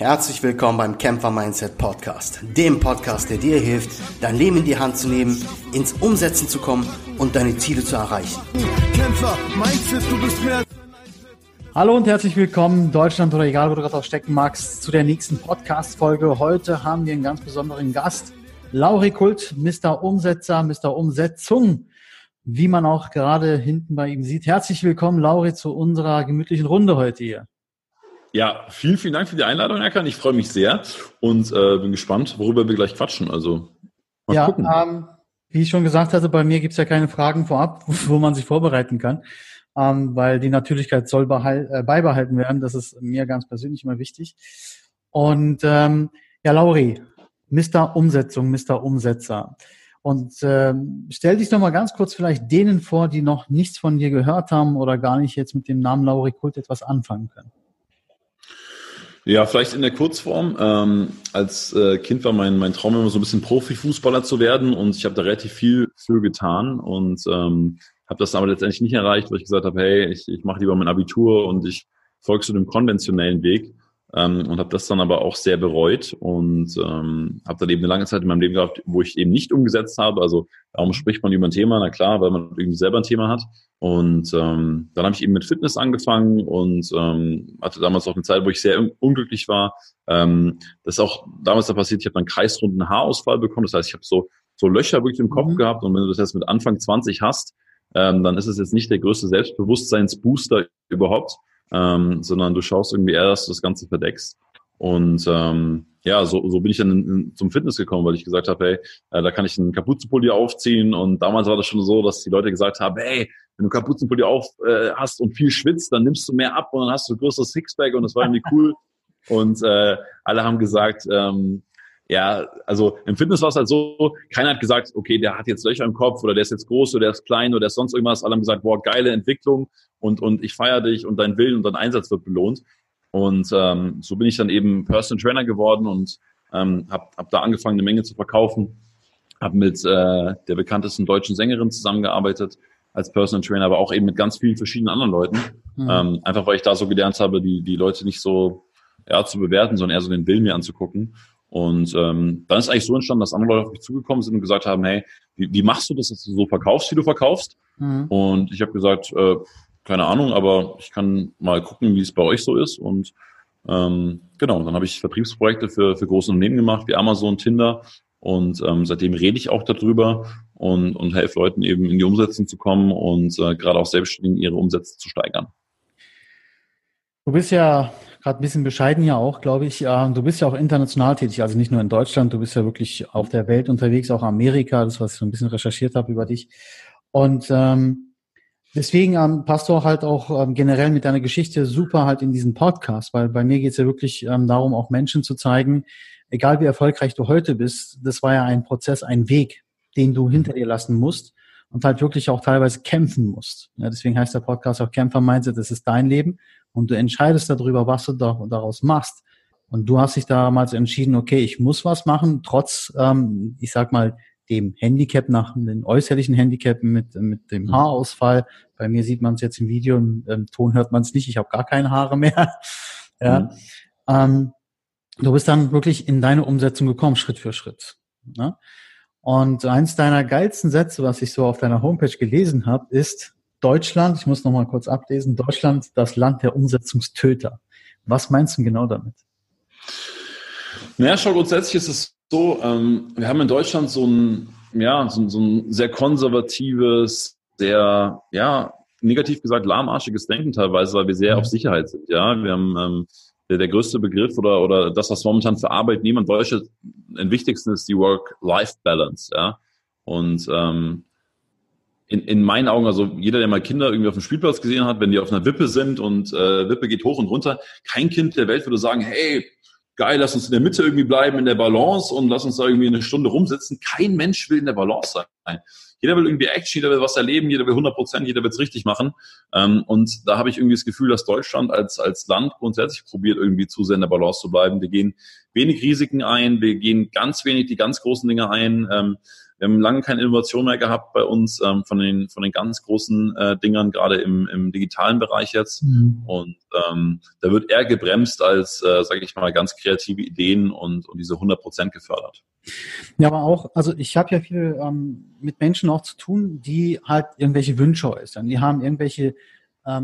Herzlich willkommen beim Kämpfer Mindset Podcast, dem Podcast, der dir hilft, dein Leben in die Hand zu nehmen, ins Umsetzen zu kommen und deine Ziele zu erreichen. Kämpfer Mindset, du bist mehr. Hallo und herzlich willkommen, Deutschland oder egal, wo du gerade auch stecken magst, zu der nächsten Podcast-Folge. Heute haben wir einen ganz besonderen Gast, Lauri Kult, Mr. Umsetzer, Mr. Umsetzung, wie man auch gerade hinten bei ihm sieht. Herzlich willkommen, Lauri, zu unserer gemütlichen Runde heute hier. Ja, vielen, vielen Dank für die Einladung, Erkan. Ich freue mich sehr und äh, bin gespannt, worüber wir gleich quatschen. Also mal ja, gucken. Ähm, wie ich schon gesagt hatte, bei mir gibt's ja keine Fragen vorab, wo man sich vorbereiten kann, ähm, weil die Natürlichkeit soll äh, beibehalten werden. Das ist mir ganz persönlich immer wichtig. Und ähm, ja, Lauri, Mr. Umsetzung, Mr. Umsetzer. Und ähm, stell dich doch mal ganz kurz vielleicht denen vor, die noch nichts von dir gehört haben oder gar nicht jetzt mit dem Namen Lauri Kult etwas anfangen können. Ja, vielleicht in der Kurzform. Ähm, als äh, Kind war mein, mein Traum immer so ein bisschen Profifußballer zu werden und ich habe da relativ viel für getan und ähm, habe das aber letztendlich nicht erreicht, weil ich gesagt habe, hey, ich, ich mache lieber mein Abitur und ich folge so dem konventionellen Weg ähm, und habe das dann aber auch sehr bereut und ähm, habe dann eben eine lange Zeit in meinem Leben gehabt, wo ich eben nicht umgesetzt habe. Also warum spricht man über ein Thema? Na klar, weil man irgendwie selber ein Thema hat. Und ähm, dann habe ich eben mit Fitness angefangen und ähm, hatte damals auch eine Zeit, wo ich sehr un unglücklich war. Ähm, das ist auch damals da passiert, ich habe dann kreisrunden Haarausfall bekommen. Das heißt, ich habe so, so Löcher wirklich im Kopf mhm. gehabt und wenn du das jetzt mit Anfang 20 hast, ähm, dann ist es jetzt nicht der größte Selbstbewusstseinsbooster überhaupt ähm, sondern du schaust irgendwie eher, dass du das Ganze verdeckst. Und ähm, ja, so, so bin ich dann in, in, zum Fitness gekommen, weil ich gesagt habe, hey, äh, da kann ich einen Kapuzenpulli aufziehen. Und damals war das schon so, dass die Leute gesagt haben, hey, wenn du Kapuzenpulli auf äh, hast und viel schwitzt, dann nimmst du mehr ab und dann hast du ein größeres Sixpack und das war irgendwie cool. Und äh, alle haben gesagt, ähm, ja, also im Fitness war es halt so, keiner hat gesagt, okay, der hat jetzt Löcher im Kopf oder der ist jetzt groß oder der ist klein oder der ist sonst irgendwas. Alle haben gesagt, boah, geile Entwicklung und, und ich feiere dich und dein Willen und dein Einsatz wird belohnt. Und ähm, so bin ich dann eben Personal Trainer geworden und ähm, habe hab da angefangen, eine Menge zu verkaufen. Habe mit äh, der bekanntesten deutschen Sängerin zusammengearbeitet als Personal Trainer, aber auch eben mit ganz vielen verschiedenen anderen Leuten. Mhm. Ähm, einfach weil ich da so gelernt habe, die, die Leute nicht so ja, zu bewerten, sondern eher so den Willen mir anzugucken. Und ähm, dann ist eigentlich so entstanden, dass andere Leute auf mich zugekommen sind und gesagt haben, hey, wie, wie machst du das, dass du so verkaufst, wie du verkaufst? Mhm. Und ich habe gesagt, äh, keine Ahnung, aber ich kann mal gucken, wie es bei euch so ist. Und ähm, genau, dann habe ich Vertriebsprojekte für, für große Unternehmen gemacht, wie Amazon, Tinder. Und ähm, seitdem rede ich auch darüber und, und helfe Leuten eben in die Umsetzung zu kommen und äh, gerade auch Selbstständigen ihre Umsätze zu steigern. Du bist ja gerade ein bisschen bescheiden ja auch, glaube ich. Du bist ja auch international tätig, also nicht nur in Deutschland, du bist ja wirklich auf der Welt unterwegs, auch Amerika, das, was ich so ein bisschen recherchiert habe über dich. Und ähm, deswegen ähm, passt du auch halt auch ähm, generell mit deiner Geschichte super halt in diesen Podcast, weil bei mir geht es ja wirklich ähm, darum, auch Menschen zu zeigen, egal wie erfolgreich du heute bist, das war ja ein Prozess, ein Weg, den du hinter dir lassen musst und halt wirklich auch teilweise kämpfen musst. Ja, deswegen heißt der Podcast auch Kämpfer Mindset, das ist dein Leben und du entscheidest darüber, was du da, daraus machst. Und du hast dich damals entschieden, okay, ich muss was machen, trotz, ähm, ich sag mal, dem Handicap nach den äußerlichen Handicap mit, mit dem mhm. Haarausfall. Bei mir sieht man es jetzt im Video, im, im Ton hört man es nicht, ich habe gar keine Haare mehr. ja. Mhm. Ähm, du bist dann wirklich in deine Umsetzung gekommen, Schritt für Schritt. Ne? Und eins deiner geilsten Sätze, was ich so auf deiner Homepage gelesen habe, ist, Deutschland, ich muss noch mal kurz ablesen, Deutschland, das Land der Umsetzungstöter. Was meinst du genau damit? Naja, schon grundsätzlich ist es so, ähm, wir haben in Deutschland so ein, ja, so, so ein sehr konservatives, sehr, ja, negativ gesagt, lahmarschiges Denken teilweise, weil wir sehr auf Sicherheit sind. Ja, wir haben ähm, der, der größte Begriff oder, oder das, was momentan für Arbeitnehmer in Deutschland am wichtigsten ist, die Work-Life-Balance. Ja, und ähm, in, in meinen Augen, also jeder, der mal Kinder irgendwie auf dem Spielplatz gesehen hat, wenn die auf einer Wippe sind und äh, Wippe geht hoch und runter, kein Kind der Welt würde sagen, hey, geil, lass uns in der Mitte irgendwie bleiben, in der Balance und lass uns da irgendwie eine Stunde rumsitzen. Kein Mensch will in der Balance sein. Jeder will irgendwie Action, jeder will was erleben, jeder will 100 Prozent, jeder will es richtig machen. Ähm, und da habe ich irgendwie das Gefühl, dass Deutschland als, als Land grundsätzlich probiert, irgendwie zu sehr in der Balance zu bleiben. Wir gehen wenig Risiken ein, wir gehen ganz wenig die ganz großen Dinge ein. Ähm, wir haben lange keine Innovation mehr gehabt bei uns ähm, von den von den ganz großen äh, Dingern, gerade im, im digitalen Bereich jetzt. Mhm. Und ähm, da wird eher gebremst als, äh, sage ich mal, ganz kreative Ideen und, und diese 100 Prozent gefördert. Ja, aber auch, also ich habe ja viel ähm, mit Menschen auch zu tun, die halt irgendwelche Wünsche äußern. Die haben irgendwelche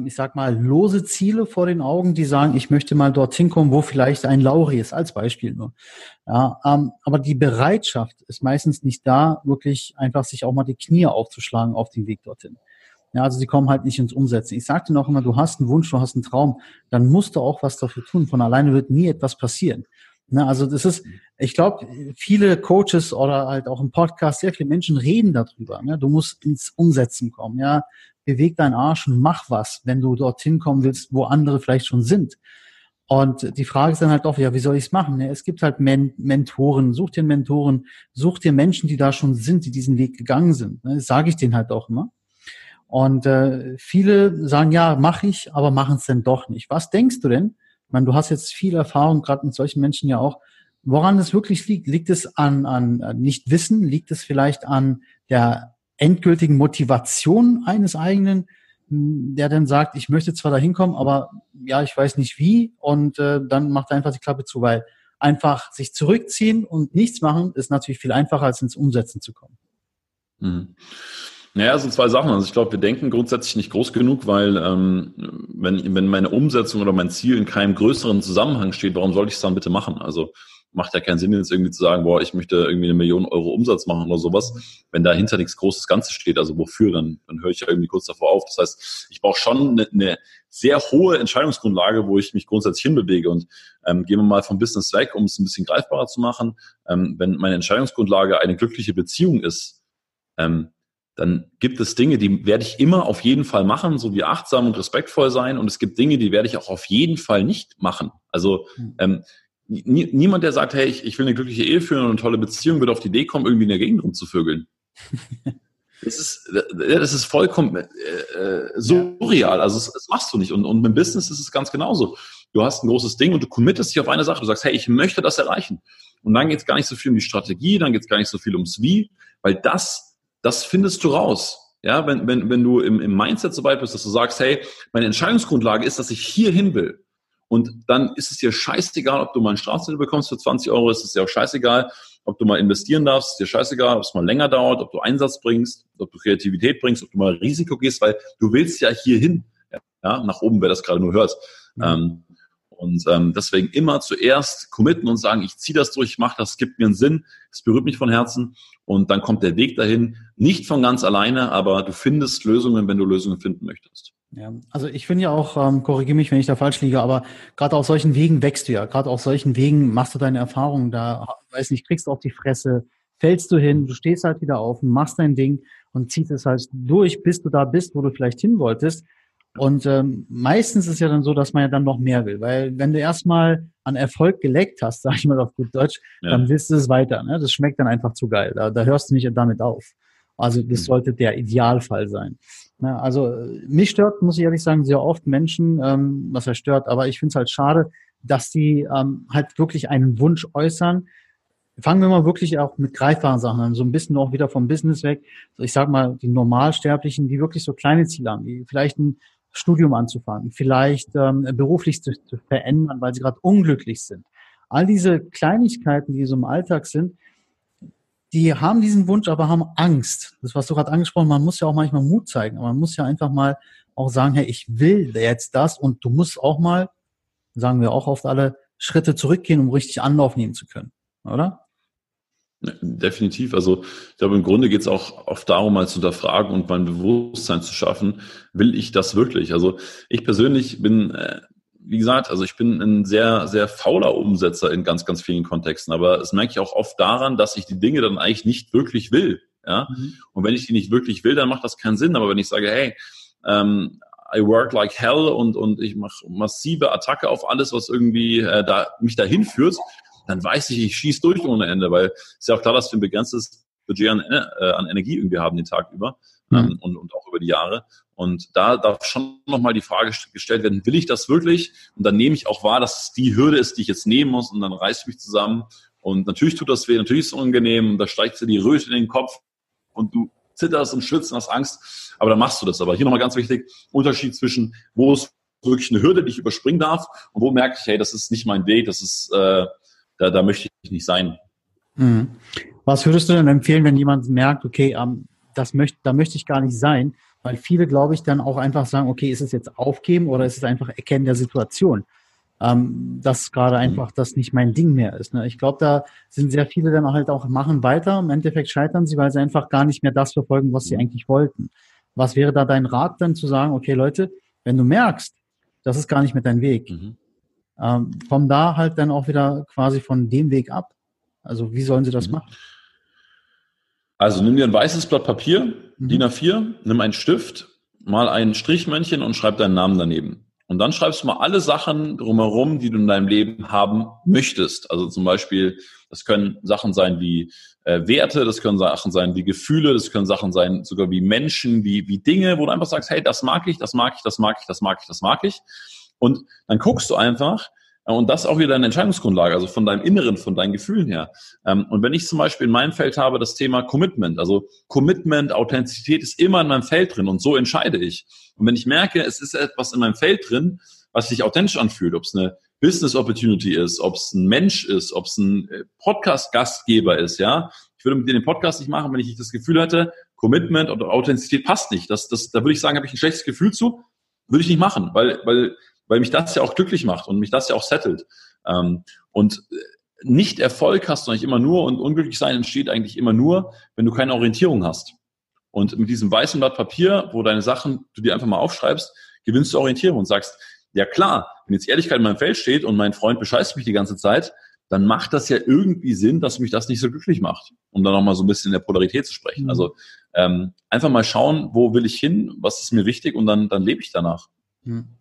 ich sag mal, lose Ziele vor den Augen, die sagen, ich möchte mal dorthin kommen, wo vielleicht ein Lauri ist, als Beispiel nur. Ja, ähm, aber die Bereitschaft ist meistens nicht da, wirklich einfach sich auch mal die Knie aufzuschlagen auf den Weg dorthin. Ja, also sie kommen halt nicht ins Umsetzen. Ich sagte noch immer, du hast einen Wunsch, du hast einen Traum, dann musst du auch was dafür tun. Von alleine wird nie etwas passieren. Ne, also das ist, ich glaube, viele Coaches oder halt auch im Podcast, sehr viele Menschen reden darüber. Ne? Du musst ins Umsetzen kommen. Ja, beweg deinen Arsch und mach was, wenn du dorthin kommen willst, wo andere vielleicht schon sind. Und die Frage ist dann halt auch, ja, wie soll ich es machen? Es gibt halt Men Mentoren, such dir Mentoren, such dir Menschen, die da schon sind, die diesen Weg gegangen sind. Ne? Das sage ich denen halt auch immer. Und äh, viele sagen, ja, mache ich, aber machen es denn doch nicht. Was denkst du denn? Ich meine, du hast jetzt viel Erfahrung, gerade mit solchen Menschen ja auch. Woran es wirklich liegt? Liegt es an, an Nichtwissen? Liegt es vielleicht an der endgültigen Motivation eines eigenen, der dann sagt, ich möchte zwar da hinkommen, aber ja, ich weiß nicht wie und äh, dann macht er einfach die Klappe zu, weil einfach sich zurückziehen und nichts machen ist natürlich viel einfacher, als ins Umsetzen zu kommen. Mhm. Naja, so zwei Sachen. Also ich glaube, wir denken grundsätzlich nicht groß genug, weil ähm, wenn, wenn meine Umsetzung oder mein Ziel in keinem größeren Zusammenhang steht, warum sollte ich es dann bitte machen? Also macht ja keinen Sinn, jetzt irgendwie zu sagen, boah, ich möchte irgendwie eine Million Euro Umsatz machen oder sowas, wenn dahinter nichts Großes Ganzes steht. Also wofür? Dann, dann höre ich ja irgendwie kurz davor auf. Das heißt, ich brauche schon eine, eine sehr hohe Entscheidungsgrundlage, wo ich mich grundsätzlich hinbewege. Und ähm, gehen wir mal vom Business weg, um es ein bisschen greifbarer zu machen. Ähm, wenn meine Entscheidungsgrundlage eine glückliche Beziehung ist, ähm, dann gibt es Dinge, die werde ich immer auf jeden Fall machen, so wie achtsam und respektvoll sein. Und es gibt Dinge, die werde ich auch auf jeden Fall nicht machen. Also hm. Ähm, niemand, der sagt, hey, ich, ich will eine glückliche Ehe führen und eine tolle Beziehung, wird auf die Idee kommen, irgendwie in der Gegend rumzuvögeln. das ist, das ist vollkommen äh, äh, surreal. Also das, das machst du nicht. Und, und mit Business ist es ganz genauso. Du hast ein großes Ding und du committest dich auf eine Sache. Du sagst, hey, ich möchte das erreichen. Und dann geht es gar nicht so viel um die Strategie, dann geht es gar nicht so viel ums Wie, weil das, das findest du raus. Ja, wenn, wenn, wenn du im, im Mindset so weit bist, dass du sagst, hey, meine Entscheidungsgrundlage ist, dass ich hier hin will. Und dann ist es dir scheißegal, ob du mal einen Straßenzettel bekommst für 20 Euro, ist es dir auch scheißegal, ob du mal investieren darfst, ist dir scheißegal, ob es mal länger dauert, ob du Einsatz bringst, ob du Kreativität bringst, ob du mal Risiko gehst, weil du willst ja hier hin. Ja, nach oben, wer das gerade nur hört. Mhm. Ähm, und ähm, deswegen immer zuerst committen und sagen, ich ziehe das durch, ich mache das, gibt mir einen Sinn, es berührt mich von Herzen und dann kommt der Weg dahin, nicht von ganz alleine, aber du findest Lösungen, wenn du Lösungen finden möchtest. Ja, also ich finde ja auch, ähm, korrigiere mich, wenn ich da falsch liege, aber gerade auf solchen Wegen wächst du ja. Gerade auf solchen Wegen machst du deine Erfahrungen da, weiß nicht, kriegst du auf die Fresse, fällst du hin, du stehst halt wieder auf und machst dein Ding und ziehst es halt durch, bis du da bist, wo du vielleicht hin wolltest. Und ähm, meistens ist es ja dann so, dass man ja dann noch mehr will, weil wenn du erstmal an Erfolg geleckt hast, sag ich mal auf gut Deutsch, ja. dann willst du es weiter. Ne? Das schmeckt dann einfach zu geil. Da, da hörst du nicht damit auf. Also das hm. sollte der Idealfall sein. Ja, also mich stört, muss ich ehrlich sagen, sehr oft Menschen, ähm, was er stört, aber ich finde es halt schade, dass die ähm, halt wirklich einen Wunsch äußern. Fangen wir mal wirklich auch mit greifbaren Sachen an, so ein bisschen auch wieder vom Business weg. Ich sag mal, die Normalsterblichen, die wirklich so kleine Ziele haben, die vielleicht ein Studium anzufangen, vielleicht ähm, beruflich zu, zu verändern, weil sie gerade unglücklich sind. All diese Kleinigkeiten, die so im Alltag sind, die haben diesen Wunsch, aber haben Angst. Das, was du gerade angesprochen hast, man muss ja auch manchmal Mut zeigen. Aber man muss ja einfach mal auch sagen, hey, ich will jetzt das und du musst auch mal, sagen wir auch oft alle, Schritte zurückgehen, um richtig Anlauf nehmen zu können, oder? Definitiv. Also ich glaube, im Grunde geht es auch oft darum, mal zu hinterfragen und mein Bewusstsein zu schaffen, will ich das wirklich? Also ich persönlich bin äh, wie gesagt, also ich bin ein sehr, sehr fauler Umsetzer in ganz, ganz vielen Kontexten. Aber es merke ich auch oft daran, dass ich die Dinge dann eigentlich nicht wirklich will. Ja? Mhm. Und wenn ich die nicht wirklich will, dann macht das keinen Sinn. Aber wenn ich sage, hey, ähm, I work like hell und, und ich mache massive Attacke auf alles, was irgendwie äh, da, mich dahin führt, dann weiß ich, ich schieße durch ohne Ende, weil es ist ja auch klar, dass wir ein begrenztes Budget an, äh, an Energie irgendwie haben den Tag über. Ähm, und, und auch über die Jahre. Und da darf schon nochmal die Frage gestellt werden, will ich das wirklich? Und dann nehme ich auch wahr, dass es die Hürde ist, die ich jetzt nehmen muss und dann reiße ich mich zusammen. Und natürlich tut das weh, natürlich ist es unangenehm, da steigt dir die Röte in den Kopf. und du zitterst und schwitzt und hast Angst, aber dann machst du das. Aber hier nochmal ganz wichtig, Unterschied zwischen, wo es wirklich eine Hürde, die ich überspringen darf und wo merke ich, hey, das ist nicht mein Weg, das ist, äh, da, da möchte ich nicht sein. Mhm. Was würdest du denn empfehlen, wenn jemand merkt, okay, das möchte, da möchte ich gar nicht sein? Weil viele, glaube ich, dann auch einfach sagen, okay, ist es jetzt aufgeben oder ist es einfach Erkennen der Situation? Ähm, dass gerade mhm. einfach das nicht mein Ding mehr ist. Ne? Ich glaube, da sind sehr viele dann halt auch machen weiter. Im Endeffekt scheitern sie, weil sie einfach gar nicht mehr das verfolgen, was sie mhm. eigentlich wollten. Was wäre da dein Rat dann zu sagen, okay, Leute, wenn du merkst, das ist gar nicht mehr dein Weg, mhm. ähm, komm da halt dann auch wieder quasi von dem Weg ab. Also wie sollen sie das mhm. machen? Also nimm dir ein weißes Blatt Papier, mhm. DIN A4, nimm einen Stift, mal ein Strichmännchen und schreib deinen Namen daneben. Und dann schreibst du mal alle Sachen drumherum, die du in deinem Leben haben möchtest. Also zum Beispiel, das können Sachen sein wie äh, Werte, das können Sachen sein wie Gefühle, das können Sachen sein sogar wie Menschen, wie, wie Dinge, wo du einfach sagst, hey, das mag ich, das mag ich, das mag ich, das mag ich, das mag ich. Und dann guckst du einfach, und das auch wieder deine Entscheidungsgrundlage, also von deinem Inneren, von deinen Gefühlen her. Ähm, und wenn ich zum Beispiel in meinem Feld habe das Thema Commitment, also Commitment, Authentizität ist immer in meinem Feld drin und so entscheide ich. Und wenn ich merke, es ist etwas in meinem Feld drin, was sich authentisch anfühlt, ob es eine Business Opportunity ist, ob es ein Mensch ist, ob es ein äh, Podcast-Gastgeber ist, ja. Ich würde mit dir den Podcast nicht machen, wenn ich nicht das Gefühl hätte, Commitment oder Authentizität passt nicht. Das, das, da würde ich sagen, habe ich ein schlechtes Gefühl zu, würde ich nicht machen, weil, weil weil mich das ja auch glücklich macht und mich das ja auch settelt. Ähm, und äh, nicht Erfolg hast du eigentlich immer nur und unglücklich sein entsteht eigentlich immer nur, wenn du keine Orientierung hast. Und mit diesem weißen Blatt Papier, wo deine Sachen, du dir einfach mal aufschreibst, gewinnst du Orientierung und sagst, ja klar, wenn jetzt Ehrlichkeit in meinem Feld steht und mein Freund bescheißt mich die ganze Zeit, dann macht das ja irgendwie Sinn, dass mich das nicht so glücklich macht, um dann nochmal so ein bisschen in der Polarität zu sprechen. Mhm. Also ähm, einfach mal schauen, wo will ich hin, was ist mir wichtig und dann, dann lebe ich danach. Mhm.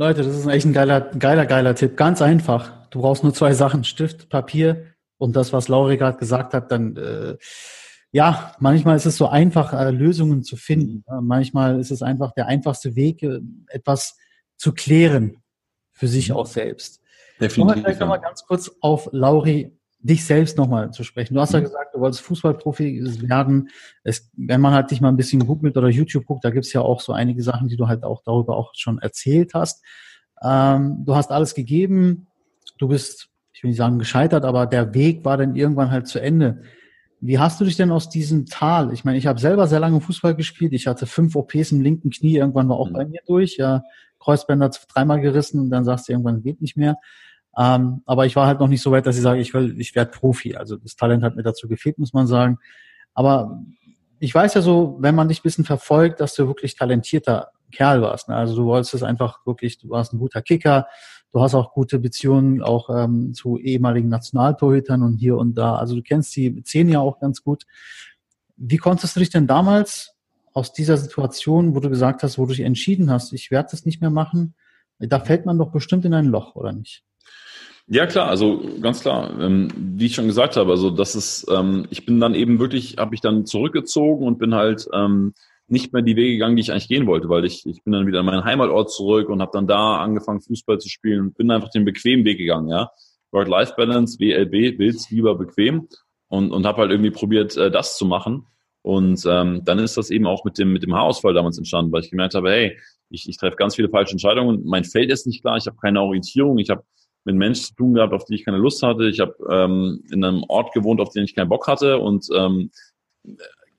Leute, das ist echt ein geiler, geiler, geiler Tipp. Ganz einfach. Du brauchst nur zwei Sachen, Stift, Papier und das, was Lauri gerade gesagt hat, dann äh, ja, manchmal ist es so einfach, äh, Lösungen zu finden. Ja, manchmal ist es einfach der einfachste Weg, äh, etwas zu klären für sich mhm. auch selbst. Definitiv. Kommen wir vielleicht nochmal ganz kurz auf Lauri dich selbst nochmal zu sprechen. Du hast ja mhm. gesagt, du wolltest Fußballprofi werden. Es, wenn man halt dich mal ein bisschen googelt oder YouTube guckt, da gibt's ja auch so einige Sachen, die du halt auch darüber auch schon erzählt hast. Ähm, du hast alles gegeben. Du bist, ich will nicht sagen gescheitert, aber der Weg war dann irgendwann halt zu Ende. Wie hast du dich denn aus diesem Tal? Ich meine, ich habe selber sehr lange Fußball gespielt. Ich hatte fünf OPs im linken Knie. Irgendwann war auch mhm. bei mir durch. Ja, Kreuzbänder dreimal gerissen und dann sagst du, irgendwann geht nicht mehr. Ähm, aber ich war halt noch nicht so weit, dass ich sage, ich will, ich werde Profi. Also das Talent hat mir dazu gefehlt, muss man sagen. Aber ich weiß ja so, wenn man dich ein bisschen verfolgt, dass du wirklich talentierter Kerl warst. Ne? Also du wolltest es einfach wirklich, du warst ein guter Kicker, du hast auch gute Beziehungen auch ähm, zu ehemaligen Nationaltorhütern und hier und da. Also du kennst die Szene ja auch ganz gut. Wie konntest du dich denn damals aus dieser Situation, wo du gesagt hast, wo du dich entschieden hast, ich werde das nicht mehr machen, da fällt man doch bestimmt in ein Loch, oder nicht? Ja, klar, also ganz klar. Ähm, wie ich schon gesagt habe, also das ist, ähm, ich bin dann eben wirklich, habe ich dann zurückgezogen und bin halt ähm, nicht mehr die Wege gegangen, die ich eigentlich gehen wollte, weil ich, ich bin dann wieder in meinen Heimatort zurück und habe dann da angefangen, Fußball zu spielen und bin einfach den bequemen Weg gegangen, ja. Work-Life-Balance, WLB, willst lieber bequem und, und habe halt irgendwie probiert, äh, das zu machen. Und ähm, dann ist das eben auch mit dem, mit dem Haarausfall damals entstanden, weil ich gemerkt habe, hey, ich, ich treffe ganz viele falsche Entscheidungen, mein Feld ist nicht klar, ich habe keine Orientierung, ich habe mit Menschen zu tun gehabt, auf die ich keine Lust hatte. Ich habe ähm, in einem Ort gewohnt, auf den ich keinen Bock hatte und ähm,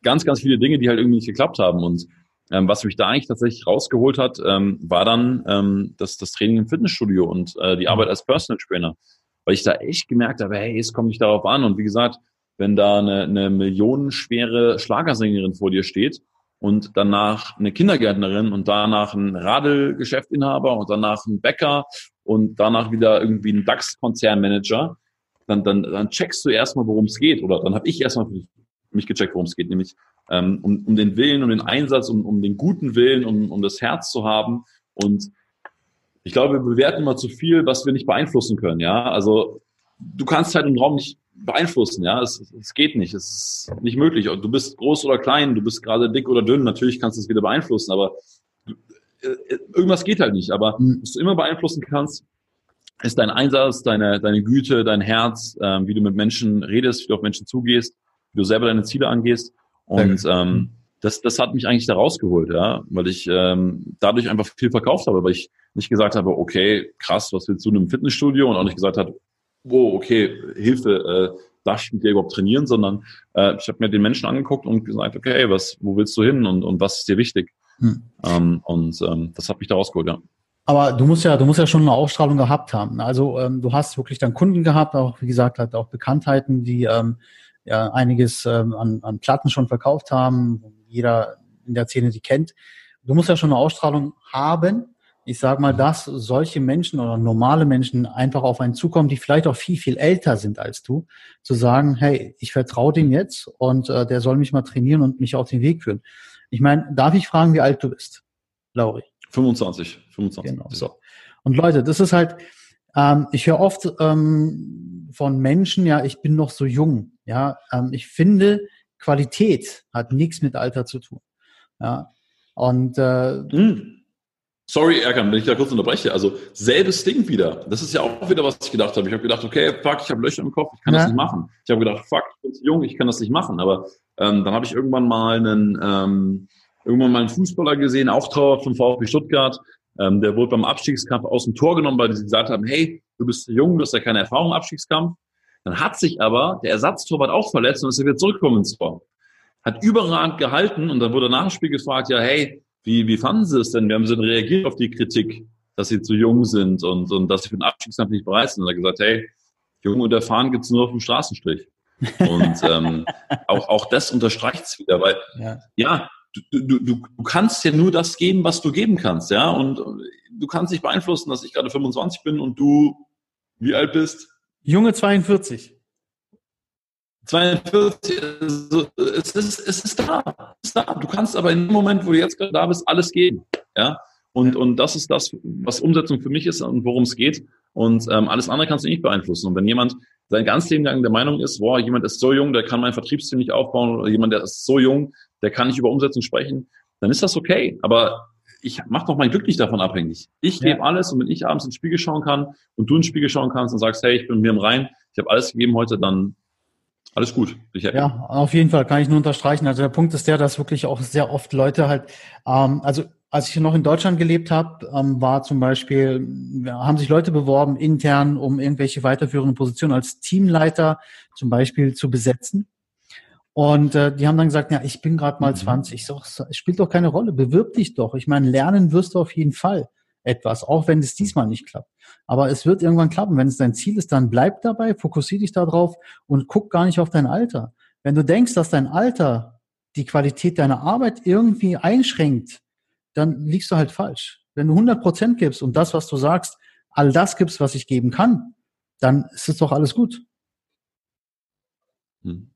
ganz, ganz viele Dinge, die halt irgendwie nicht geklappt haben. Und ähm, was mich da eigentlich tatsächlich rausgeholt hat, ähm, war dann ähm, das, das Training im Fitnessstudio und äh, die Arbeit als Personal Trainer. Weil ich da echt gemerkt habe, hey, es kommt nicht darauf an. Und wie gesagt, wenn da eine, eine millionenschwere Schlagersängerin vor dir steht und danach eine Kindergärtnerin und danach ein Radelgeschäftinhaber und danach ein Bäcker und danach wieder irgendwie ein DAX-Konzernmanager, dann, dann, dann checkst du erstmal, worum es geht. Oder dann habe ich erstmal für mich gecheckt, worum es geht, nämlich ähm, um, um den Willen, um den Einsatz, um, um den guten Willen, um, um das Herz zu haben. Und ich glaube, wir bewerten immer zu viel, was wir nicht beeinflussen können. Ja, also du kannst halt den Raum nicht beeinflussen. Ja, es, es geht nicht, es ist nicht möglich. Du bist groß oder klein, du bist gerade dick oder dünn. Natürlich kannst du es wieder beeinflussen, aber äh, irgendwas geht halt nicht. Aber mhm. was du immer beeinflussen kannst, ist dein Einsatz, deine, deine Güte, dein Herz, ähm, wie du mit Menschen redest, wie du auf Menschen zugehst, wie du selber deine Ziele angehst. Und ähm, das, das hat mich eigentlich da rausgeholt, ja, weil ich ähm, dadurch einfach viel verkauft habe, weil ich nicht gesagt habe, okay, krass, was willst du in einem Fitnessstudio und auch nicht gesagt habe, wow, okay, Hilfe, äh, darf ich mit dir überhaupt trainieren, sondern äh, ich habe mir den Menschen angeguckt und gesagt, okay, was, wo willst du hin und, und was ist dir wichtig? Hm. Ähm, und ähm, das hat mich da rausgeholt, ja. Aber du musst ja, du musst ja schon eine Ausstrahlung gehabt haben. Also ähm, du hast wirklich dann Kunden gehabt, auch wie gesagt, halt auch Bekanntheiten, die ähm, ja einiges ähm, an, an Platten schon verkauft haben, jeder in der Szene die kennt. Du musst ja schon eine Ausstrahlung haben. Ich sage mal, dass solche Menschen oder normale Menschen einfach auf einen zukommen, die vielleicht auch viel, viel älter sind als du, zu sagen, hey, ich vertraue dem jetzt und äh, der soll mich mal trainieren und mich auf den Weg führen. Ich meine, darf ich fragen, wie alt du bist, Lauri? 25, 25. Genau, so. Und Leute, das ist halt, ähm, ich höre oft ähm, von Menschen, ja, ich bin noch so jung. Ja, ähm, ich finde, Qualität hat nichts mit Alter zu tun. Ja, und äh, hm. Sorry, Erkan, wenn ich da kurz unterbreche. Also selbes Ding wieder. Das ist ja auch wieder, was ich gedacht habe. Ich habe gedacht, okay, fuck, ich habe Löcher im Kopf, ich kann ja. das nicht machen. Ich habe gedacht, fuck, ich bin zu jung, ich kann das nicht machen. Aber ähm, dann habe ich irgendwann mal einen ähm, irgendwann mal einen Fußballer gesehen, auch Trauer vom VfB Stuttgart. Ähm, der wurde beim Abstiegskampf aus dem Tor genommen, weil sie gesagt haben, hey, du bist zu jung, du hast ja keine Erfahrung im Abstiegskampf. Dann hat sich aber der Ersatztorwart auch verletzt und ist wieder zurückgekommen ins Tor. Hat überragend gehalten und dann wurde nach dem Spiel gefragt, ja, hey, wie, wie fanden Sie es denn? Wie haben Sie denn reagiert auf die Kritik, dass Sie zu jung sind und, und dass Sie für den Abstiegskampf nicht bereit sind? Und er hat gesagt, hey, jung und erfahren gibt's nur auf dem Straßenstrich. Und ähm, auch, auch das unterstreicht es wieder, weil ja, ja du, du, du, du kannst ja nur das geben, was du geben kannst, ja. Und du kannst nicht beeinflussen, dass ich gerade 25 bin und du wie alt bist? Junge 42. 42, also, es, ist, es ist da. Es ist da. Du kannst aber in dem Moment, wo du jetzt gerade da bist, alles geben. Ja? Und, und das ist das, was Umsetzung für mich ist und worum es geht. Und ähm, alles andere kannst du nicht beeinflussen. Und wenn jemand sein ganz Leben lang der Meinung ist, boah, jemand ist so jung, der kann mein Vertriebsteam nicht aufbauen, oder jemand, der ist so jung, der kann nicht über Umsetzung sprechen, dann ist das okay. Aber ich mache doch mein Glück nicht davon abhängig. Ich ja. gebe alles und wenn ich abends ins Spiegel schauen kann und du ins Spiegel schauen kannst und sagst, hey, ich bin mir im Rein, ich habe alles gegeben heute, dann alles gut. ja, auf jeden Fall kann ich nur unterstreichen. Also der Punkt ist der, dass wirklich auch sehr oft Leute halt, ähm, also als ich noch in Deutschland gelebt habe, ähm, war zum Beispiel, haben sich Leute beworben intern, um irgendwelche weiterführenden Positionen als Teamleiter zum Beispiel zu besetzen. Und äh, die haben dann gesagt, ja, ich bin gerade mal mhm. 20. Ich sag, es spielt doch keine Rolle, bewirb dich doch. Ich meine, lernen wirst du auf jeden Fall etwas, auch wenn es diesmal nicht klappt. Aber es wird irgendwann klappen. Wenn es dein Ziel ist, dann bleib dabei, fokussier dich darauf und guck gar nicht auf dein Alter. Wenn du denkst, dass dein Alter die Qualität deiner Arbeit irgendwie einschränkt, dann liegst du halt falsch. Wenn du 100 Prozent gibst und das, was du sagst, all das gibst, was ich geben kann, dann ist es doch alles gut. Hm.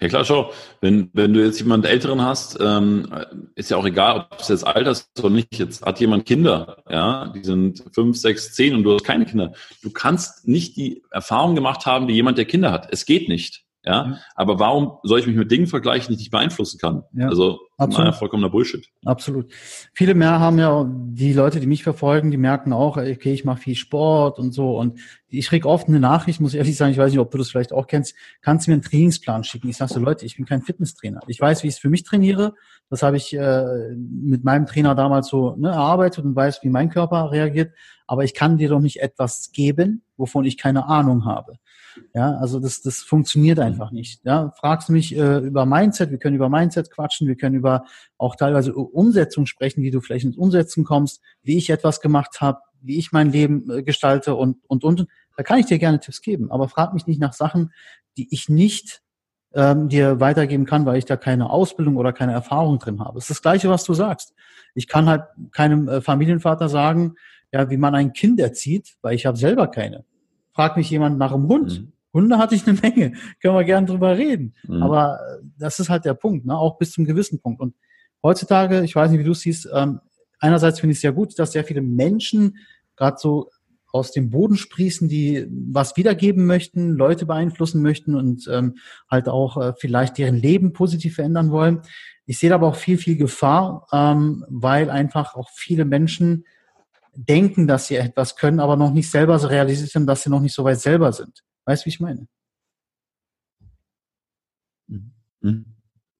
Ja klar, schau, wenn, wenn du jetzt jemand Älteren hast, ähm, ist ja auch egal, ob es jetzt Alter ist oder nicht. Jetzt hat jemand Kinder, ja, die sind fünf, sechs, zehn und du hast keine Kinder. Du kannst nicht die Erfahrung gemacht haben, wie jemand, der Kinder hat. Es geht nicht. Ja? ja? Aber warum soll ich mich mit Dingen vergleichen, die ich nicht beeinflussen kann? Ja. Also Absolut. Vollkommener Bullshit. Absolut. Viele mehr haben ja, die Leute, die mich verfolgen, die merken auch, okay, ich mache viel Sport und so. Und ich krieg oft eine Nachricht, muss ich ehrlich sagen, ich weiß nicht, ob du das vielleicht auch kennst, kannst du mir einen Trainingsplan schicken? Ich sage so, Leute, ich bin kein Fitnesstrainer. Ich weiß, wie ich es für mich trainiere. Das habe ich äh, mit meinem Trainer damals so ne, erarbeitet und weiß, wie mein Körper reagiert. Aber ich kann dir doch nicht etwas geben, wovon ich keine Ahnung habe. Ja, also das, das funktioniert mhm. einfach nicht. Ja, fragst du mich äh, über Mindset, wir können über Mindset quatschen, wir können über auch teilweise Umsetzung sprechen, wie du vielleicht ins Umsetzen kommst, wie ich etwas gemacht habe, wie ich mein Leben äh, gestalte und, und, und. Da kann ich dir gerne Tipps geben, aber frag mich nicht nach Sachen, die ich nicht ähm, dir weitergeben kann, weil ich da keine Ausbildung oder keine Erfahrung drin habe. Es ist das Gleiche, was du sagst. Ich kann halt keinem äh, Familienvater sagen, ja, wie man ein Kind erzieht, weil ich habe selber keine fragt mich jemand nach einem Hund. Mhm. Hunde hatte ich eine Menge, können wir gerne drüber reden. Mhm. Aber äh, das ist halt der Punkt, ne? auch bis zum gewissen Punkt. Und heutzutage, ich weiß nicht, wie du es siehst, ähm, einerseits finde ich es sehr gut, dass sehr viele Menschen gerade so aus dem Boden sprießen, die was wiedergeben möchten, Leute beeinflussen möchten und ähm, halt auch äh, vielleicht deren Leben positiv verändern wollen. Ich sehe aber auch viel, viel Gefahr, ähm, weil einfach auch viele Menschen denken, dass sie etwas können, aber noch nicht selber so realisiert haben, dass sie noch nicht so weit selber sind. Weißt du, wie ich meine? Mhm.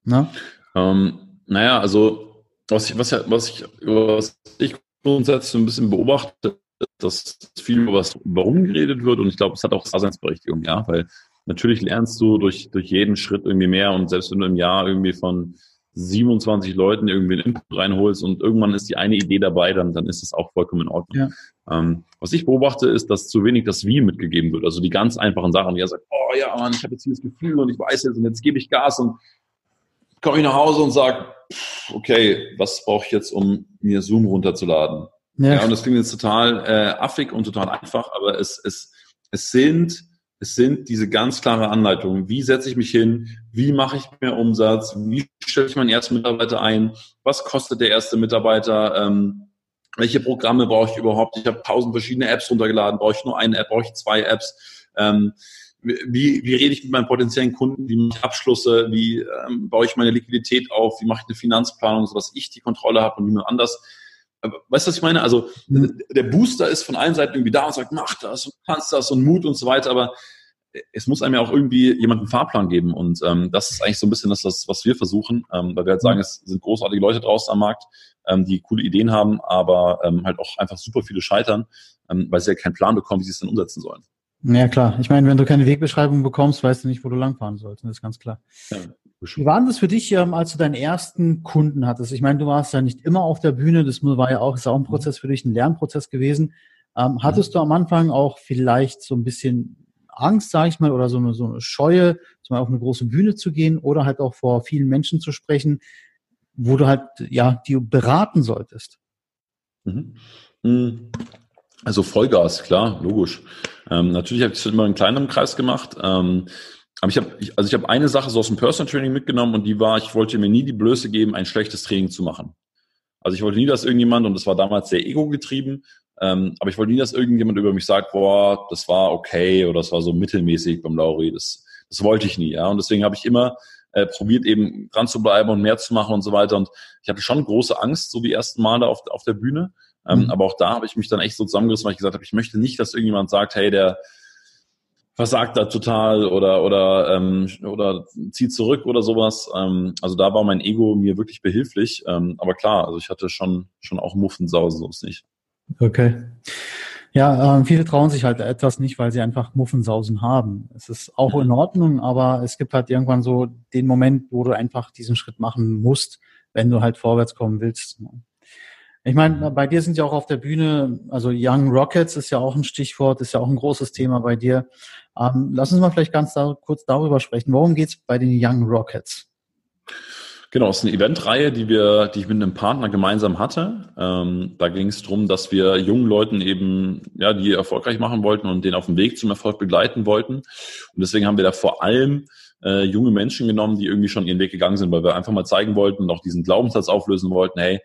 Na? Ähm, naja, also was ich, was, was ich, was ich grundsätzlich so ein bisschen beobachte, dass viel über was warum geredet wird und ich glaube, es hat auch Daseinsberechtigung, ja, weil natürlich lernst du durch, durch jeden Schritt irgendwie mehr und selbst wenn du im Jahr irgendwie von 27 Leuten irgendwie einen Input reinholst und irgendwann ist die eine Idee dabei, dann, dann ist es auch vollkommen in Ordnung. Ja. Ähm, was ich beobachte, ist, dass zu wenig das Wie mitgegeben wird. Also die ganz einfachen Sachen, die er sagt, oh ja, Mann, ich habe jetzt hier das Gefühl und ich weiß jetzt und jetzt gebe ich Gas und komme ich nach Hause und sage, okay, was brauche ich jetzt, um mir Zoom runterzuladen? Ja. ja und das klingt jetzt total äh, affig und total einfach, aber es, es, es sind es sind diese ganz klare Anleitungen. Wie setze ich mich hin? Wie mache ich mehr Umsatz? Wie stelle ich meinen ersten Mitarbeiter ein? Was kostet der erste Mitarbeiter? Ähm, welche Programme brauche ich überhaupt? Ich habe tausend verschiedene Apps runtergeladen. Brauche ich nur eine App? Brauche ich zwei Apps? Ähm, wie, wie rede ich mit meinen potenziellen Kunden? Wie mache ich Abschlüsse? Wie ähm, baue ich meine Liquidität auf? Wie mache ich eine Finanzplanung, sodass ich die Kontrolle habe und niemand anders? Weißt du, was ich meine? Also mhm. der Booster ist von allen Seiten irgendwie da und sagt, mach das und kannst das und Mut und so weiter, aber es muss einem ja auch irgendwie jemanden Fahrplan geben und ähm, das ist eigentlich so ein bisschen das, was wir versuchen, ähm, weil wir halt sagen, mhm. es sind großartige Leute draußen am Markt, ähm, die coole Ideen haben, aber ähm, halt auch einfach super viele scheitern, ähm, weil sie ja keinen Plan bekommen, wie sie es dann umsetzen sollen. Ja, klar. Ich meine, wenn du keine Wegbeschreibung bekommst, weißt du nicht, wo du langfahren sollst. Das ist ganz klar. Ja, Wie war denn das für dich, ähm, als du deinen ersten Kunden hattest? Ich meine, du warst ja nicht immer auf der Bühne. Das war ja auch, ist auch ein Prozess für dich, ein Lernprozess gewesen. Ähm, hattest du am Anfang auch vielleicht so ein bisschen Angst, sage ich mal, oder so eine, so eine Scheue, zum Beispiel auf eine große Bühne zu gehen oder halt auch vor vielen Menschen zu sprechen, wo du halt, ja, die beraten solltest? Mhm. mhm. Also Vollgas, klar, logisch. Ähm, natürlich habe ich es immer in kleinem Kreis gemacht. Ähm, aber ich habe, also ich habe eine Sache so aus dem Personal Training mitgenommen und die war, ich wollte mir nie die Blöße geben, ein schlechtes Training zu machen. Also ich wollte nie, dass irgendjemand, und das war damals sehr ego getrieben, ähm, aber ich wollte nie, dass irgendjemand über mich sagt, boah, das war okay oder das war so mittelmäßig beim Lauri. Das, das wollte ich nie, ja. Und deswegen habe ich immer äh, probiert, eben dran zu bleiben und mehr zu machen und so weiter. Und ich hatte schon große Angst, so die ersten Male auf, auf der Bühne. Ähm, mhm. Aber auch da habe ich mich dann echt so zusammengerissen, weil ich gesagt habe, ich möchte nicht, dass irgendjemand sagt, hey, der versagt da total oder oder ähm, oder zieht zurück oder sowas. Ähm, also da war mein Ego mir wirklich behilflich. Ähm, aber klar, also ich hatte schon schon auch Muffensausen, so ist nicht. Okay. Ja, ähm, viele trauen sich halt etwas nicht, weil sie einfach Muffensausen haben. Es ist auch in Ordnung, aber es gibt halt irgendwann so den Moment, wo du einfach diesen Schritt machen musst, wenn du halt vorwärts kommen willst. Ich meine, bei dir sind ja auch auf der Bühne, also Young Rockets ist ja auch ein Stichwort, ist ja auch ein großes Thema bei dir. Ähm, lass uns mal vielleicht ganz da, kurz darüber sprechen. Worum geht's bei den Young Rockets? Genau, es ist eine Eventreihe, die wir, die ich mit einem Partner gemeinsam hatte. Ähm, da ging es darum, dass wir jungen Leuten eben, ja, die erfolgreich machen wollten und den auf dem Weg zum Erfolg begleiten wollten. Und deswegen haben wir da vor allem äh, junge Menschen genommen, die irgendwie schon ihren Weg gegangen sind, weil wir einfach mal zeigen wollten und auch diesen Glaubenssatz auflösen wollten, hey,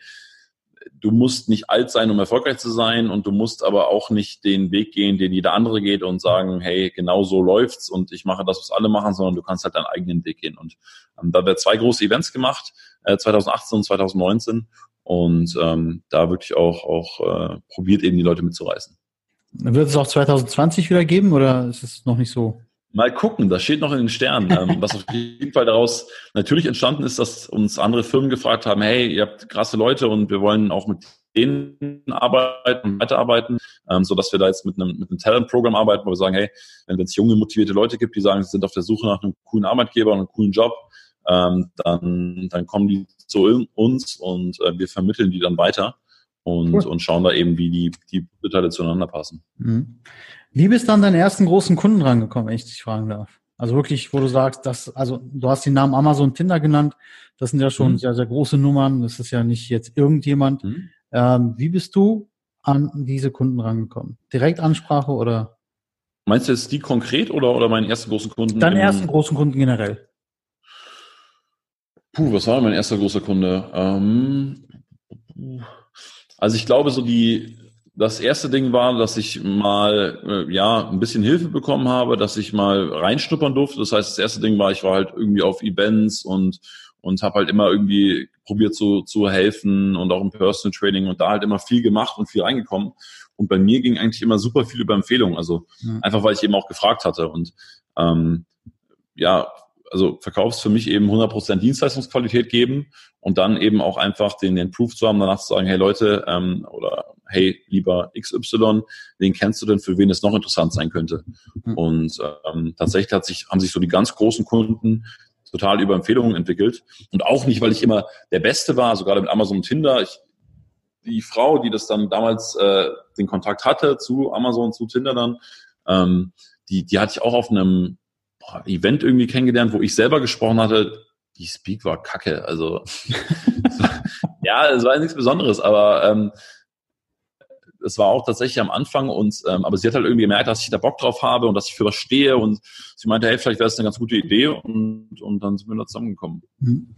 du musst nicht alt sein, um erfolgreich zu sein und du musst aber auch nicht den Weg gehen, den jeder andere geht und sagen, hey, genau so läuft's und ich mache das, was alle machen, sondern du kannst halt deinen eigenen Weg gehen. Und ähm, da wird zwei große Events gemacht, äh, 2018 und 2019 und ähm, da wirklich auch, auch äh, probiert eben die Leute mitzureißen. Wird es auch 2020 wieder geben oder ist es noch nicht so? Mal gucken, das steht noch in den Sternen. Ähm, was auf jeden Fall daraus natürlich entstanden ist, dass uns andere Firmen gefragt haben, hey, ihr habt krasse Leute und wir wollen auch mit denen arbeiten und weiterarbeiten, ähm, so dass wir da jetzt mit einem, mit einem Talent-Programm arbeiten, wo wir sagen, hey, wenn es junge, motivierte Leute gibt, die sagen, sie sind auf der Suche nach einem coolen Arbeitgeber und einem coolen Job, ähm, dann, dann kommen die zu uns und äh, wir vermitteln die dann weiter und, cool. und schauen da eben, wie die, die Teile zueinander passen. Mhm. Wie bist du an deinen ersten großen Kunden rangekommen, wenn ich dich fragen darf? Also wirklich, wo du sagst, dass, also du hast den Namen Amazon Tinder genannt, das sind ja schon mhm. sehr, sehr große Nummern, das ist ja nicht jetzt irgendjemand. Mhm. Ähm, wie bist du an diese Kunden rangekommen? Direktansprache oder? Meinst du jetzt die konkret oder, oder meinen ersten großen Kunden? Deinen ersten großen Kunden generell. Puh, was war mein erster großer Kunde? Ähm, also ich glaube, so die, das erste Ding war, dass ich mal äh, ja ein bisschen Hilfe bekommen habe, dass ich mal reinschnuppern durfte. Das heißt, das erste Ding war, ich war halt irgendwie auf Events und und habe halt immer irgendwie probiert zu, zu helfen und auch im Personal Training und da halt immer viel gemacht und viel reingekommen. Und bei mir ging eigentlich immer super viel über Empfehlungen. Also mhm. einfach, weil ich eben auch gefragt hatte. Und ähm, ja, also Verkaufs für mich eben 100% Dienstleistungsqualität geben und dann eben auch einfach den, den Proof zu haben, danach zu sagen, hey Leute, ähm, oder hey, lieber XY, wen kennst du denn, für wen es noch interessant sein könnte? Mhm. Und ähm, tatsächlich hat sich, haben sich so die ganz großen Kunden total über Empfehlungen entwickelt. Und auch nicht, weil ich immer der Beste war, also gerade mit Amazon und Tinder. Ich, die Frau, die das dann damals äh, den Kontakt hatte zu Amazon, zu Tinder dann, ähm, die, die hatte ich auch auf einem Event irgendwie kennengelernt, wo ich selber gesprochen hatte. Die Speak war kacke. Also ja, es war nichts Besonderes, aber ähm, es war auch tatsächlich am Anfang und ähm, aber sie hat halt irgendwie gemerkt, dass ich da Bock drauf habe und dass ich für was stehe und sie meinte, hey, vielleicht wäre es eine ganz gute Idee und, und dann sind wir da zusammengekommen. Mhm.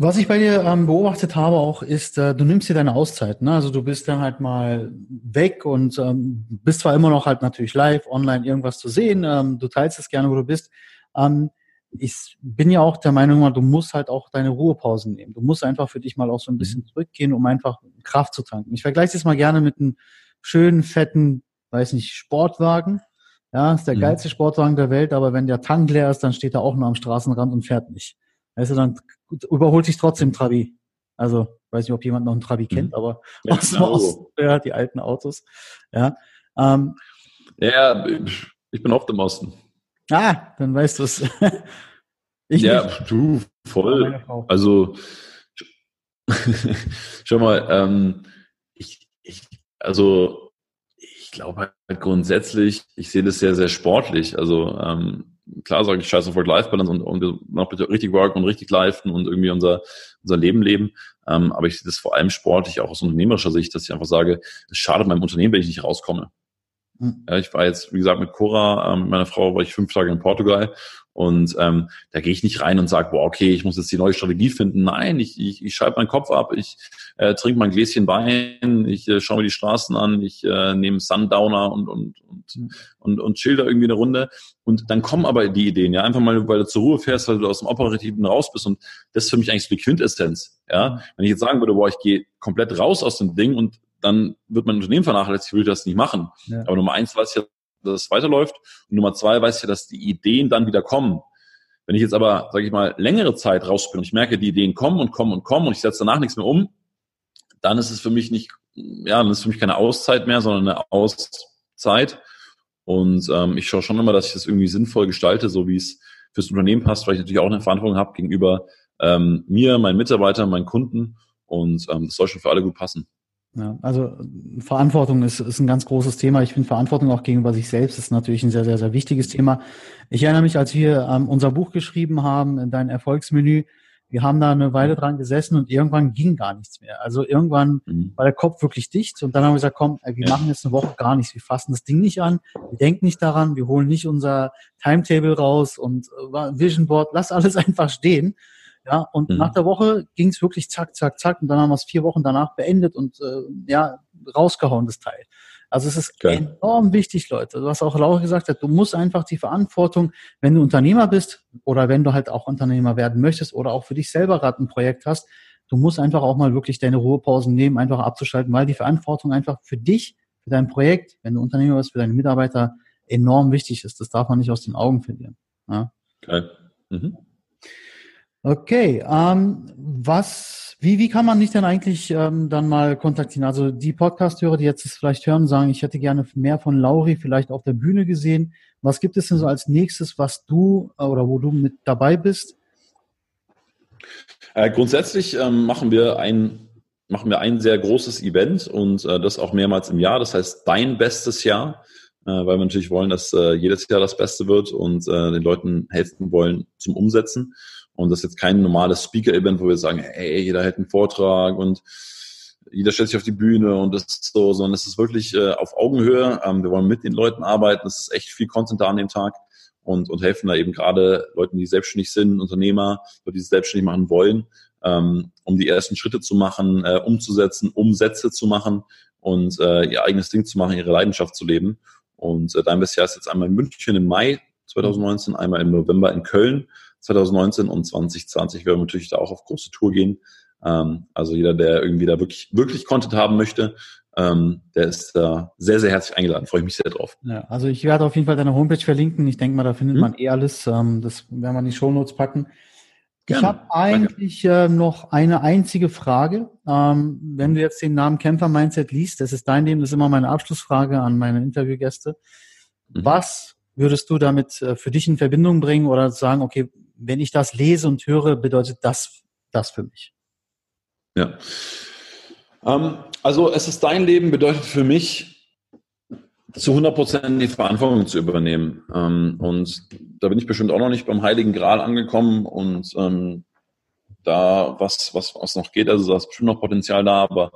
Was ich bei dir ähm, beobachtet habe auch, ist, äh, du nimmst dir deine Auszeit. Ne? Also du bist dann halt mal weg und ähm, bist zwar immer noch halt natürlich live, online irgendwas zu sehen. Ähm, du teilst es gerne, wo du bist. Ähm, ich bin ja auch der Meinung, du musst halt auch deine Ruhepausen nehmen. Du musst einfach für dich mal auch so ein mhm. bisschen zurückgehen, um einfach Kraft zu tanken. Ich vergleiche das mal gerne mit einem schönen, fetten, weiß nicht, Sportwagen. Ja, ist der mhm. geilste Sportwagen der Welt, aber wenn der Tank leer ist, dann steht er auch nur am Straßenrand und fährt nicht. Weißt du, dann überholt sich trotzdem Trabi. Also, weiß nicht, ob jemand noch einen Trabi mhm. kennt, aber aus dem Osten, ja, die alten Autos. Ja, ähm, ja, ich bin oft im Osten. Ah, dann weißt du es. ja, nicht. du, voll. Also, schau mal, ähm, ich, ich, also, ich glaube halt grundsätzlich, ich sehe das sehr, sehr sportlich. Also, ähm, klar sage ich scheiß auf Work-Life-Balance und, und wir noch bitte richtig worken und richtig lifen und irgendwie unser, unser Leben leben. Ähm, aber ich sehe das vor allem sportlich auch aus unternehmerischer Sicht, dass ich einfach sage, es schadet meinem Unternehmen, wenn ich nicht rauskomme. Ja, ich war jetzt, wie gesagt, mit Cora, ähm, meiner Frau, war ich fünf Tage in Portugal und ähm, da gehe ich nicht rein und sage, boah, okay, ich muss jetzt die neue Strategie finden. Nein, ich, ich, ich schalte meinen Kopf ab, ich äh, trinke mein Gläschen Wein, ich äh, schaue mir die Straßen an, ich äh, nehme Sundowner und, und, und, hm. und, und chill da irgendwie eine Runde. Und dann kommen aber die Ideen, ja, einfach mal, weil du zur Ruhe fährst, weil du aus dem Operativen raus bist. Und das ist für mich eigentlich so die Quintessenz. Ja, wenn ich jetzt sagen würde, boah, ich gehe komplett raus aus dem Ding und dann wird mein Unternehmen vernachlässigt, will ich das nicht machen. Ja. Aber Nummer eins weiß ich ja, dass es weiterläuft. Und Nummer zwei weiß ich ja, dass die Ideen dann wieder kommen. Wenn ich jetzt aber, sage ich mal, längere Zeit raus bin und ich merke, die Ideen kommen und kommen und kommen und ich setze danach nichts mehr um, dann ist es für mich nicht, ja, dann ist es für mich keine Auszeit mehr, sondern eine Auszeit. Und ähm, ich schaue schon immer, dass ich das irgendwie sinnvoll gestalte, so wie es fürs Unternehmen passt, weil ich natürlich auch eine Verantwortung habe gegenüber ähm, mir, meinen Mitarbeitern, meinen Kunden. Und ähm, das soll schon für alle gut passen. Ja, also Verantwortung ist, ist ein ganz großes Thema. Ich finde Verantwortung auch gegenüber sich selbst ist natürlich ein sehr, sehr, sehr wichtiges Thema. Ich erinnere mich, als wir ähm, unser Buch geschrieben haben, in dein Erfolgsmenü, wir haben da eine Weile dran gesessen und irgendwann ging gar nichts mehr. Also irgendwann mhm. war der Kopf wirklich dicht und dann haben wir gesagt, komm, wir machen jetzt eine Woche gar nichts. Wir fassen das Ding nicht an, wir denken nicht daran, wir holen nicht unser Timetable raus und äh, Vision Board, lass alles einfach stehen ja, und mhm. nach der Woche ging es wirklich zack, zack, zack. Und dann haben wir es vier Wochen danach beendet und äh, ja, rausgehauen, das Teil. Also es ist okay. enorm wichtig, Leute. Was auch Laura gesagt hat, du musst einfach die Verantwortung, wenn du Unternehmer bist oder wenn du halt auch Unternehmer werden möchtest oder auch für dich selber gerade ein Projekt hast, du musst einfach auch mal wirklich deine Ruhepausen nehmen, einfach abzuschalten, weil die Verantwortung einfach für dich, für dein Projekt, wenn du Unternehmer bist, für deine Mitarbeiter enorm wichtig ist. Das darf man nicht aus den Augen verlieren. Ja. Okay. Mhm. Okay, ähm, was, wie, wie kann man dich denn eigentlich ähm, dann mal kontaktieren? Also die Podcast-Hörer, die jetzt das vielleicht hören, sagen, ich hätte gerne mehr von Lauri vielleicht auf der Bühne gesehen. Was gibt es denn so als nächstes, was du äh, oder wo du mit dabei bist? Äh, grundsätzlich ähm, machen wir ein machen wir ein sehr großes Event und äh, das auch mehrmals im Jahr. Das heißt dein bestes Jahr, äh, weil wir natürlich wollen, dass äh, jedes Jahr das Beste wird und äh, den Leuten helfen wollen zum Umsetzen. Und das ist jetzt kein normales Speaker-Event, wo wir sagen, hey, jeder hält einen Vortrag und jeder stellt sich auf die Bühne und das ist so, sondern es ist wirklich äh, auf Augenhöhe. Ähm, wir wollen mit den Leuten arbeiten. Es ist echt viel Content da an dem Tag und, und helfen da eben gerade Leuten, die selbstständig sind, Unternehmer, die sich selbstständig machen wollen, ähm, um die ersten Schritte zu machen, äh, umzusetzen, Umsätze zu machen und äh, ihr eigenes Ding zu machen, ihre Leidenschaft zu leben. Und äh, dein Jahr ist jetzt einmal in München im Mai 2019, einmal im November in Köln 2019 und 2020 werden wir natürlich da auch auf große Tour gehen. Ähm, also jeder, der irgendwie da wirklich, wirklich Content haben möchte, ähm, der ist äh, sehr, sehr herzlich eingeladen. Freue ich mich sehr drauf. Ja, also ich werde auf jeden Fall deine Homepage verlinken. Ich denke mal, da findet hm? man eh alles. Ähm, das werden wir in die Shownotes packen. Gerne. Ich habe eigentlich äh, noch eine einzige Frage. Ähm, wenn du jetzt den Namen Kämpfer Mindset liest, das ist dein Leben, das ist immer meine Abschlussfrage an meine Interviewgäste. Mhm. Was würdest du damit äh, für dich in Verbindung bringen oder sagen, okay, wenn ich das lese und höre, bedeutet das das für mich? Ja. Ähm, also es ist dein Leben bedeutet für mich, zu 100 Prozent die Verantwortung zu übernehmen. Ähm, und da bin ich bestimmt auch noch nicht beim Heiligen Gral angekommen und ähm, da was, was, was noch geht, also da ist bestimmt noch Potenzial da, aber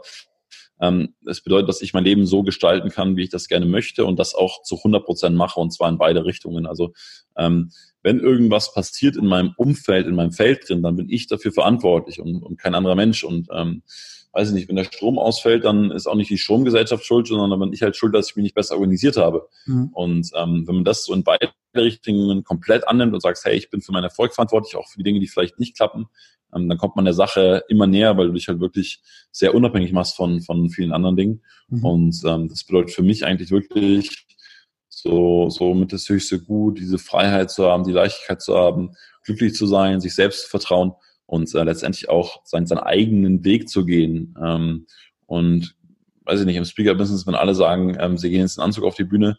ähm, es bedeutet, dass ich mein Leben so gestalten kann, wie ich das gerne möchte und das auch zu 100 Prozent mache und zwar in beide Richtungen. Also ähm, wenn irgendwas passiert in meinem Umfeld, in meinem Feld drin, dann bin ich dafür verantwortlich und, und kein anderer Mensch. Und ähm, weiß ich nicht, wenn der Strom ausfällt, dann ist auch nicht die Stromgesellschaft schuld, sondern dann bin ich halt schuld, dass ich mich nicht besser organisiert habe. Mhm. Und ähm, wenn man das so in beide Richtungen komplett annimmt und sagt, hey, ich bin für meinen Erfolg verantwortlich, auch für die Dinge, die vielleicht nicht klappen, ähm, dann kommt man der Sache immer näher, weil du dich halt wirklich sehr unabhängig machst von, von vielen anderen Dingen. Mhm. Und ähm, das bedeutet für mich eigentlich wirklich so, so mit das höchste Gut, diese Freiheit zu haben, die Leichtigkeit zu haben, glücklich zu sein, sich selbst zu vertrauen und äh, letztendlich auch seinen, seinen eigenen Weg zu gehen. Ähm, und weiß ich nicht, im Speaker-Business, wenn alle sagen, ähm, sie gehen jetzt in Anzug auf die Bühne,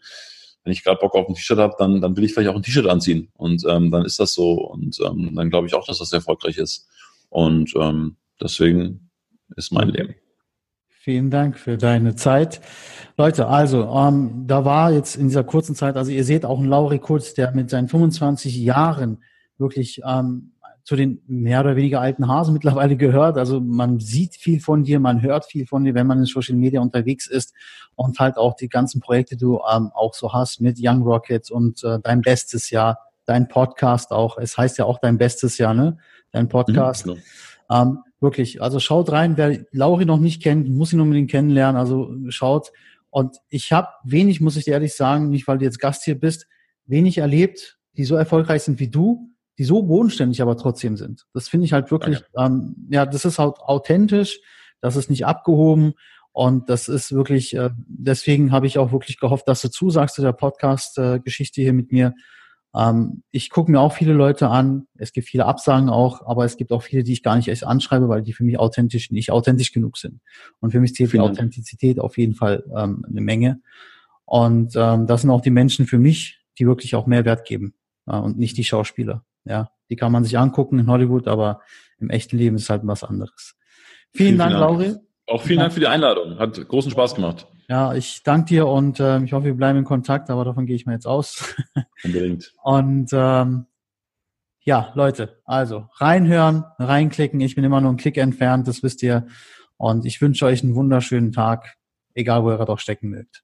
wenn ich gerade Bock auf ein T-Shirt habe, dann, dann will ich vielleicht auch ein T-Shirt anziehen. Und ähm, dann ist das so. Und ähm, dann glaube ich auch, dass das erfolgreich ist. Und ähm, deswegen ist mein Leben. Vielen Dank für deine Zeit. Leute, also, ähm, da war jetzt in dieser kurzen Zeit, also ihr seht auch einen Lauri Kurz, der mit seinen 25 Jahren wirklich ähm, zu den mehr oder weniger alten Hasen mittlerweile gehört. Also man sieht viel von dir, man hört viel von dir, wenn man in Social Media unterwegs ist und halt auch die ganzen Projekte, die du ähm, auch so hast mit Young Rockets und äh, dein bestes Jahr, dein Podcast auch. Es heißt ja auch dein bestes Jahr, ne? Dein Podcast. Mhm, genau. ähm, wirklich, also schaut rein, wer Lauri noch nicht kennt, muss ihn unbedingt kennenlernen. Also schaut. Und ich habe wenig, muss ich dir ehrlich sagen, nicht weil du jetzt Gast hier bist, wenig erlebt, die so erfolgreich sind wie du die so bodenständig aber trotzdem sind. Das finde ich halt wirklich, okay. ähm, ja, das ist halt authentisch, das ist nicht abgehoben und das ist wirklich, äh, deswegen habe ich auch wirklich gehofft, dass du zusagst zu der Podcast-Geschichte hier mit mir. Ähm, ich gucke mir auch viele Leute an, es gibt viele Absagen auch, aber es gibt auch viele, die ich gar nicht erst anschreibe, weil die für mich authentisch, nicht authentisch genug sind. Und für mich zählt die Authentizität auf jeden Fall ähm, eine Menge. Und ähm, das sind auch die Menschen für mich, die wirklich auch Mehrwert geben äh, und nicht die Schauspieler. Ja, die kann man sich angucken in Hollywood, aber im echten Leben ist halt was anderes. Vielen, vielen Dank, Dank, Lauri. Auch vielen Dank für die Einladung. Hat großen Spaß gemacht. Ja, ich danke dir und äh, ich hoffe, wir bleiben in Kontakt, aber davon gehe ich mal jetzt aus. Unbedingt. und ähm, ja, Leute, also reinhören, reinklicken. Ich bin immer nur einen Klick entfernt, das wisst ihr. Und ich wünsche euch einen wunderschönen Tag, egal wo ihr gerade auch stecken mögt.